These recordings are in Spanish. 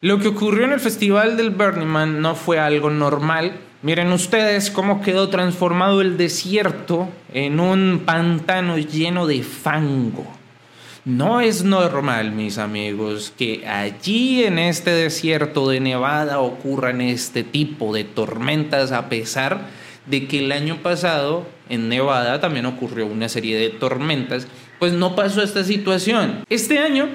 Lo que ocurrió en el festival del Burning Man no fue algo normal. Miren ustedes cómo quedó transformado el desierto en un pantano lleno de fango. No es normal, mis amigos, que allí en este desierto de Nevada ocurran este tipo de tormentas a pesar de que el año pasado en Nevada también ocurrió una serie de tormentas, pues no pasó esta situación. Este año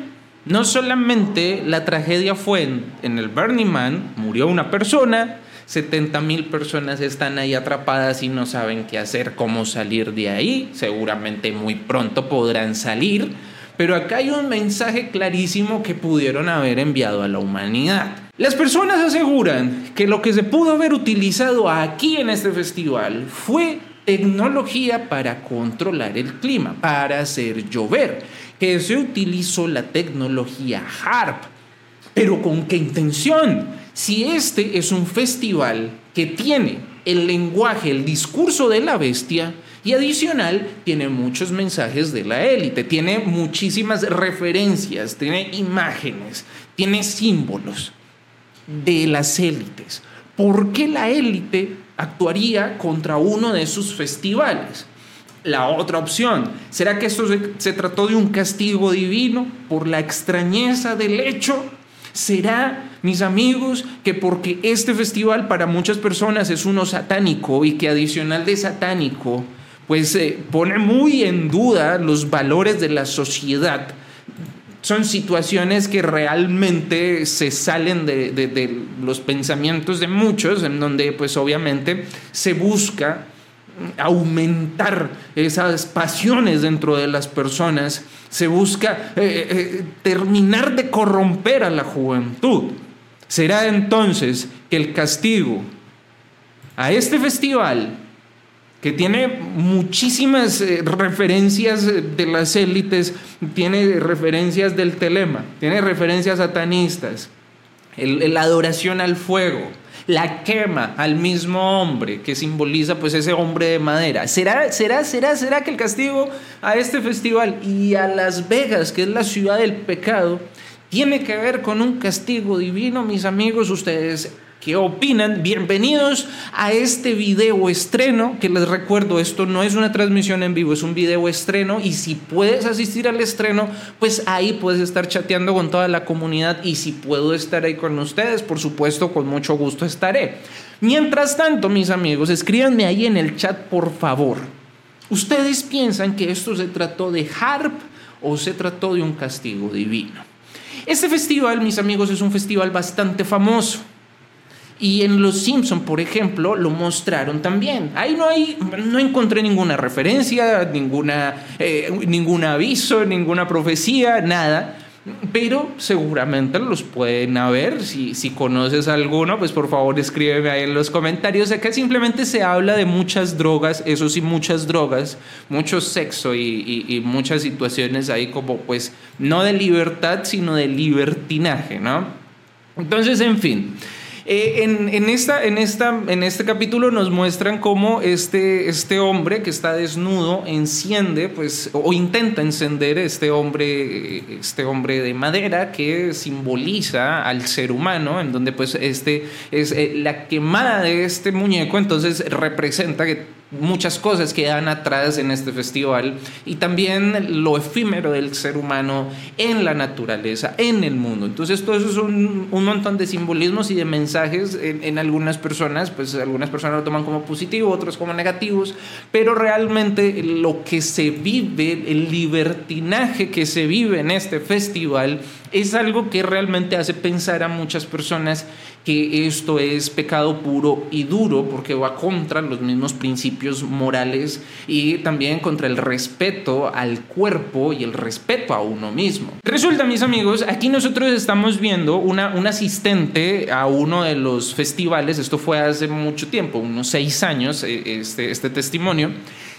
no solamente la tragedia fue en, el Burning Man, murió una persona, 70 mil personas están ahí atrapadas y no saben qué hacer, cómo salir de ahí, seguramente muy pronto podrán salir, pero acá hay un mensaje clarísimo que pudieron haber enviado a la humanidad. Las personas aseguran que lo que se pudo haber utilizado aquí en este festival fue tecnología para controlar el clima, para hacer llover que se utilizó la tecnología HARP. Pero ¿con qué intención? Si este es un festival que tiene el lenguaje, el discurso de la bestia, y adicional, tiene muchos mensajes de la élite, tiene muchísimas referencias, tiene imágenes, tiene símbolos de las élites. ¿Por qué la élite actuaría contra uno de sus festivales? la otra opción. ¿Será que esto se, trató de un castigo divino por la extrañeza del hecho? ¿Será, mis amigos, que porque este festival para muchas personas es uno satánico y que adicional de satánico, pues eh, pone muy en duda los valores de la sociedad? Son situaciones que realmente se salen de, de los pensamientos de muchos, en donde pues obviamente se busca aumentar esas pasiones dentro de las personas, se busca eh, eh, terminar de corromper a la juventud. Será entonces que el castigo a este festival, que tiene muchísimas eh, referencias de las élites, tiene referencias del telema, tiene referencias satanistas, la adoración al fuego, la quema al mismo hombre que simboliza pues ese hombre de madera. ¿Será, será, será, será que el castigo a este festival y a Las Vegas, que es la ciudad del pecado, tiene que ver con un castigo divino, mis amigos? Ustedes ¿Qué opinan? Bienvenidos a este video estreno, que les recuerdo, esto no es una transmisión en vivo, es un video estreno y si puedes asistir al estreno, pues ahí puedes estar chateando con toda la comunidad y si puedo estar ahí con ustedes, por supuesto, con mucho gusto estaré. Mientras tanto, mis amigos, escríbanme ahí en el chat, por favor. ¿Ustedes piensan que esto se trató de harp o se trató de un castigo divino? Este festival, mis amigos, es un festival bastante famoso. Y en Los Simpson, por ejemplo, lo mostraron también. Ahí no hay, no encontré ninguna referencia, ninguna, eh, ningún aviso, ninguna profecía, nada. Pero seguramente los pueden haber. Si, si conoces alguno, pues por favor escríbeme ahí en los comentarios. Acá simplemente se habla de muchas drogas, eso sí, muchas drogas, mucho sexo y, y muchas situaciones ahí como pues no de libertad, sino de libertinaje, ¿no? Entonces, en fin. Eh, en, esta, en, esta, en este capítulo nos muestran cómo este, este hombre que está desnudo enciende, pues, o intenta encender este hombre, este hombre de madera que simboliza al ser humano, en donde pues este es eh, la quemada de este muñeco, entonces representa que muchas cosas quedan atrás en este festival y también lo efímero del ser humano en la naturaleza, en el mundo. Entonces todo eso es un, montón de simbolismos y de mensajes en, algunas personas, pues algunas personas lo toman como positivo, otros como negativos, pero realmente lo que se vive, el libertinaje que se vive en este festival es algo que realmente hace pensar a muchas personas que esto es pecado puro y duro porque va contra los mismos principios morales y también contra el respeto al cuerpo y el respeto a uno mismo. Resulta, mis amigos, aquí nosotros estamos viendo una, un asistente a uno de los festivales, esto fue hace mucho tiempo, unos seis años, eh, este, este testimonio,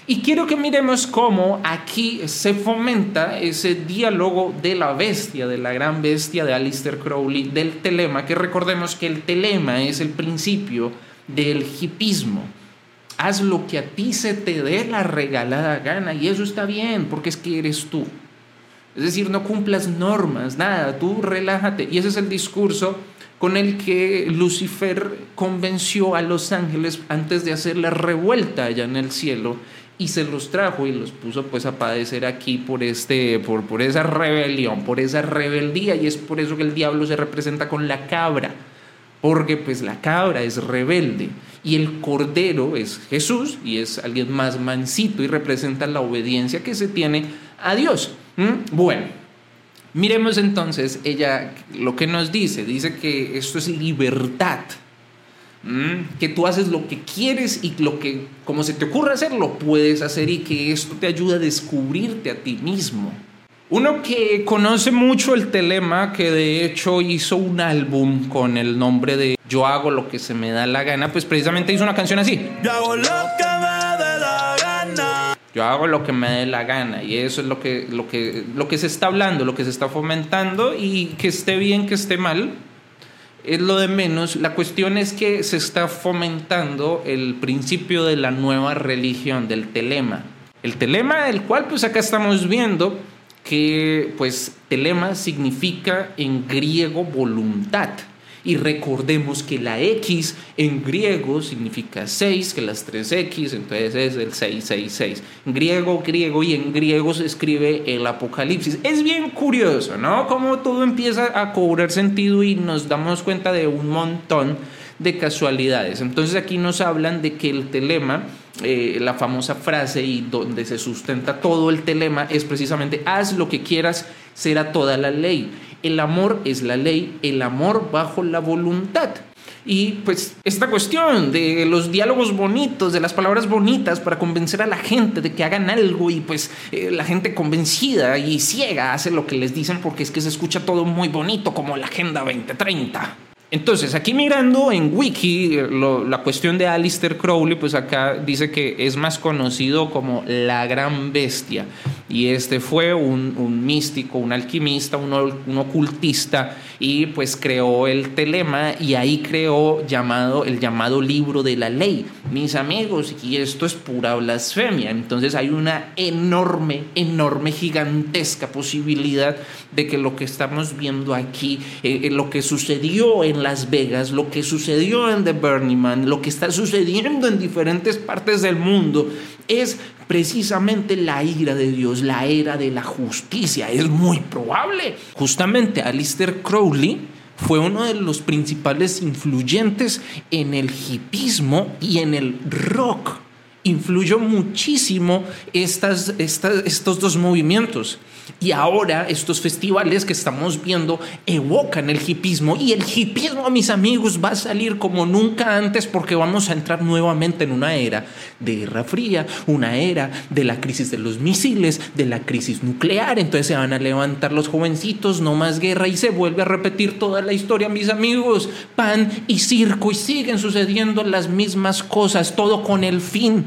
y quiero que miremos cómo aquí se fomenta ese diálogo de la bestia, de la gran bestia de Alistair Crowley, del telema, que recordemos que el telema es el principio del hipismo. Haz lo que a ti se te dé la regalada gana y eso está bien porque es que eres tú. Es decir, no cumplas normas, nada, tú relájate. Y ese es el discurso con el que Lucifer convenció a los ángeles antes de hacer la revuelta allá en el cielo y se los trajo y los puso pues a padecer aquí por este por, por esa rebelión, por esa rebeldía y es por eso que el diablo se representa con la cabra, porque pues la cabra es rebelde y el cordero es Jesús y es alguien más mansito y representa la obediencia que se tiene a Dios. Bueno, miremos entonces ella lo que nos dice, dice que esto es libertad. ¿Mm? que tú haces lo que quieres y lo que, como se te ocurre hacer, lo puedes hacer y que esto te ayuda a descubrirte a ti mismo. Uno que conoce mucho el telema, que de hecho hizo un álbum con el nombre de Yo hago lo que se me da la gana, pues precisamente hizo una canción así. Yo hago lo que me dé la gana. Yo hago lo que me dé la gana y eso es lo que, lo, que, lo que se está hablando, lo que se está fomentando y que esté bien, que esté mal, es lo de menos. La cuestión es que se está fomentando el principio de la nueva religión, del telema. El telema del cual pues acá estamos viendo que pues telema significa en griego voluntad. Y recordemos que la X en griego significa 6, que las 3X, entonces es el 666. En griego, griego y en griego se escribe el Apocalipsis. Es bien curioso, ¿no? Cómo todo empieza a cobrar sentido y nos damos cuenta de un montón de casualidades. Entonces aquí nos hablan de que el telema, eh, la famosa frase y donde se sustenta todo el telema es precisamente haz lo que quieras, será toda la ley. El amor es la ley, el amor bajo la voluntad. Y pues esta cuestión de los diálogos bonitos, de las palabras bonitas para convencer a la gente de que hagan algo y pues eh, la gente convencida y ciega hace lo que les dicen porque es que se escucha todo muy bonito como la Agenda 2030. Entonces, aquí mirando en Wiki la cuestión de Alistair Crowley, pues acá dice que es más conocido como la gran bestia. Y este fue un, místico, un alquimista, un, un, ocultista, y pues creó el telema y ahí creó llamado, el llamado libro de la ley. Mis amigos, y esto es pura blasfemia. Entonces hay una enorme, enorme, gigantesca posibilidad de que lo que estamos viendo aquí, eh, eh, lo que sucedió en Las Vegas, lo que sucedió en The Burning Man, lo que está sucediendo en diferentes partes del mundo, es precisamente la ira de Dios, la era de la justicia. Es muy probable. Justamente Alistair Crowley fue uno de los principales influyentes en el hipismo y en el rock. Influyó muchísimo estas, estos dos movimientos. Y ahora estos festivales que estamos viendo evocan el hipismo y el hipismo, mis amigos, va a salir como nunca antes porque vamos a entrar nuevamente en una era de guerra fría, una era de la crisis de los misiles, de la crisis nuclear. Entonces se van a levantar los jovencitos, no más guerra y se vuelve a repetir toda la historia, mis amigos. Pan y circo y siguen sucediendo las mismas cosas, todo con el fin,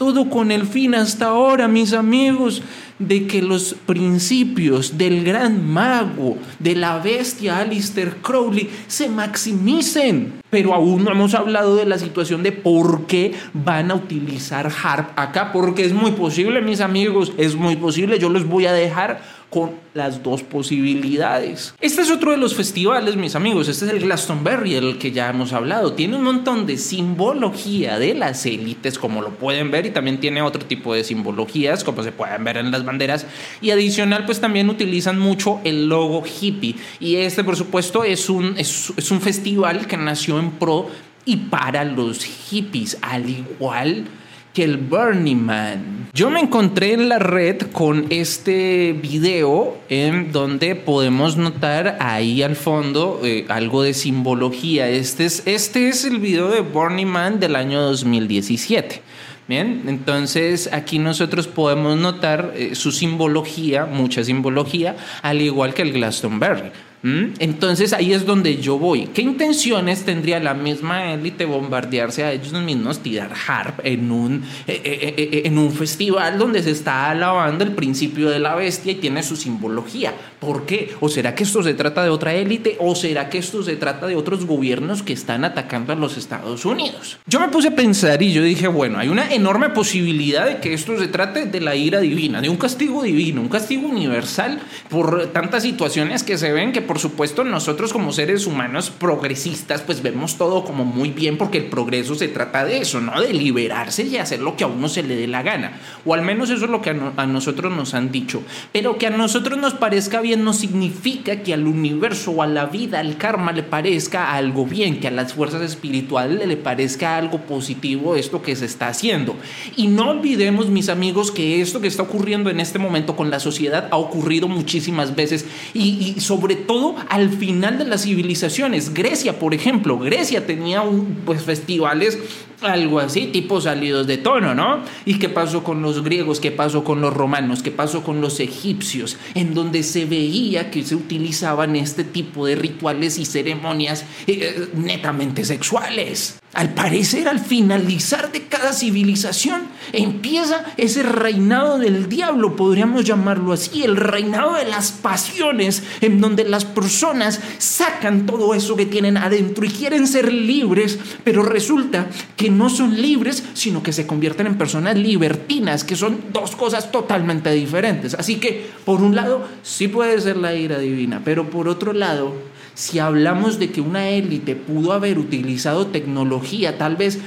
todo con el fin hasta ahora, mis amigos de que los principios del gran mago, de la bestia Alistair Crowley, se maximicen. Pero aún no hemos hablado de la situación de por qué van a utilizar harp acá, porque es muy posible, mis amigos, es muy posible, yo los voy a dejar con las dos posibilidades. Este es otro de los festivales, mis amigos. Este es el Glastonbury, el que ya hemos hablado. Tiene un montón de simbología de las élites, como lo pueden ver, y también tiene otro tipo de simbologías, como se pueden ver en las banderas. Y adicional, pues también utilizan mucho el logo hippie. Y este, por supuesto, es un, es, es un festival que nació en pro y para los hippies, al igual que el Burning Man. Yo me encontré en la red con este video en donde podemos notar ahí al fondo eh, algo de simbología. Este es, este es el video de Burning Man del año 2017. Bien, entonces aquí nosotros podemos notar eh, su simbología, mucha simbología, al igual que el Glastonbury. ¿Mm? Entonces ahí es donde yo voy. ¿Qué intenciones tendría la misma élite bombardearse a ellos mismos, tirar harp en un, eh, eh, eh, en un festival donde se está alabando el principio de la bestia y tiene su simbología? ¿Por qué? ¿O será que esto se trata de otra élite? ¿O será que esto se trata de otros gobiernos que están atacando a los Estados Unidos? Yo me puse a pensar y yo dije, bueno, hay una enorme posibilidad de que esto se trate de la ira divina, de un castigo divino, un castigo universal por tantas situaciones que se ven que por supuesto nosotros como seres humanos progresistas pues vemos todo como muy bien porque el progreso se trata de eso, ¿no? De liberarse y hacer lo que a uno se le dé la gana. O al menos eso es lo que a, nosotros nos han dicho. Pero que a nosotros nos parezca bien no significa que al universo o a la vida, al karma le parezca algo bien, que a las fuerzas espirituales le parezca algo positivo esto que se está haciendo. Y no olvidemos, mis amigos, que esto que está ocurriendo en este momento con la sociedad ha ocurrido muchísimas veces y sobre todo al final de las civilizaciones. Grecia, por ejemplo, Grecia tenía un, pues, festivales algo así, tipo salidos de tono, ¿no? ¿Y qué pasó con los griegos? ¿Qué pasó con los romanos? ¿Qué pasó con los egipcios? En donde se veía que se utilizaban este tipo de rituales y ceremonias eh, netamente sexuales. Al parecer, al finalizar de cada civilización, empieza ese reinado del diablo, podríamos llamarlo así, el reinado de las pasiones, en donde las personas sacan todo eso que tienen adentro y quieren ser libres, pero resulta que no son libres, sino que se convierten en personas libertinas, que son dos cosas totalmente diferentes. Así que, por un lado, sí puede ser la ira divina, pero por otro lado, si hablamos de que una élite pudo haber utilizado tecnología, tal vez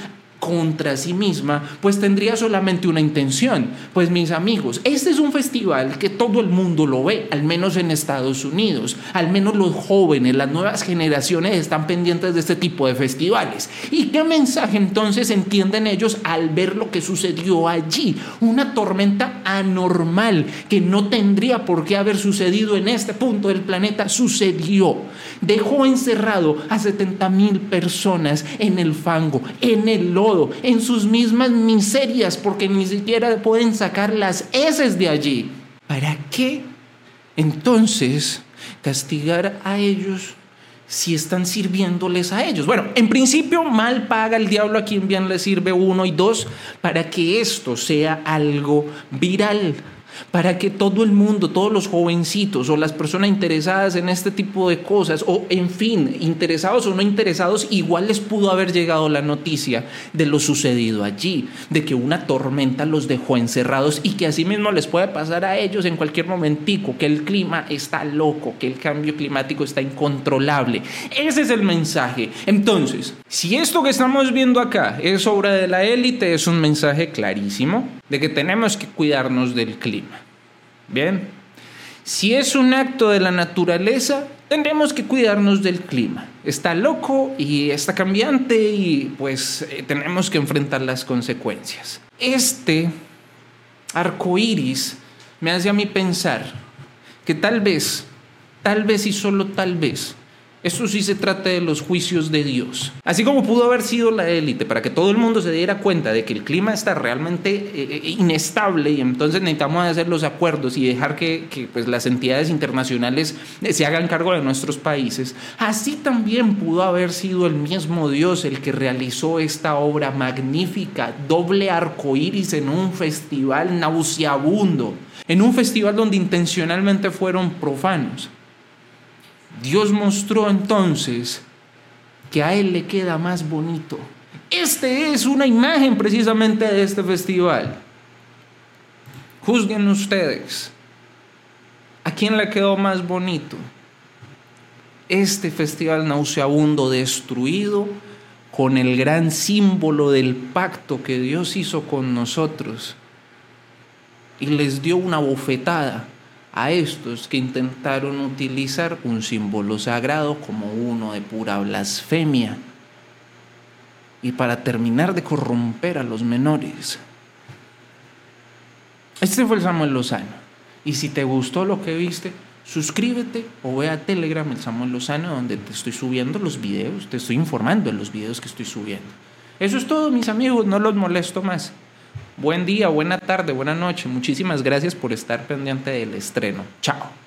contra sí misma, pues tendría solamente una intención. Pues mis amigos, este es un festival que todo el mundo lo ve, al menos en Estados Unidos, al menos los jóvenes, las nuevas generaciones están pendientes de este tipo de festivales. ¿Y qué mensaje entonces entienden ellos al ver lo que sucedió allí? Una tormenta anormal que no tendría por qué haber sucedido en este punto del planeta, sucedió. Dejó encerrado a 70 mil personas en el fango, en el lodo en sus mismas miserias, porque ni siquiera pueden sacar las heces de allí. ¿Para qué entonces castigar a ellos si están sirviéndoles a ellos? Bueno, en principio mal paga el diablo a quien bien le sirve uno y dos, para que esto sea algo viral para que todo el mundo, todos los jovencitos o las personas interesadas en este tipo de cosas, o en fin, interesados o no interesados, igual les pudo haber llegado la noticia de lo sucedido allí, de que una tormenta los dejó encerrados y que así mismo les puede pasar a ellos en cualquier momentico, que el clima está loco, que el cambio climático está incontrolable. Ese es el mensaje. Entonces, si esto que estamos viendo acá es obra de la élite, es un mensaje clarísimo de que tenemos que cuidarnos del clima. Bien, si es un acto de la naturaleza, tendremos que cuidarnos del clima. Está loco y está cambiante y pues eh, tenemos que enfrentar las consecuencias. Este arco iris me hace a mí pensar que tal vez, tal vez y solo tal vez, eso sí se trata de los juicios de Dios. Así como pudo haber sido la élite para que todo el mundo se diera cuenta de que el clima está realmente eh, eh, inestable y entonces necesitamos hacer los acuerdos y dejar que, pues, las entidades internacionales se hagan cargo de nuestros países. Así también pudo haber sido el mismo Dios el que realizó esta obra magnífica, doble arco iris en un festival nauseabundo, en un festival donde intencionalmente fueron profanos. Dios mostró entonces que a Él le queda más bonito. Este es una imagen precisamente de este festival. Juzguen ustedes. ¿A quién le quedó más bonito? Este festival nauseabundo destruido con el gran símbolo del pacto que Dios hizo con nosotros y les dio una bofetada a estos que intentaron utilizar un símbolo sagrado como uno de pura blasfemia y para terminar de corromper a los menores. Este fue el Samuel Lozano. Y si te gustó lo que viste, suscríbete o ve a Telegram el Samuel Lozano donde te estoy subiendo los videos, te estoy informando en los videos que estoy subiendo. Eso es todo, mis amigos, no los molesto más. Buen día, buena tarde, buena noche. Muchísimas gracias por estar pendiente del estreno. Chao.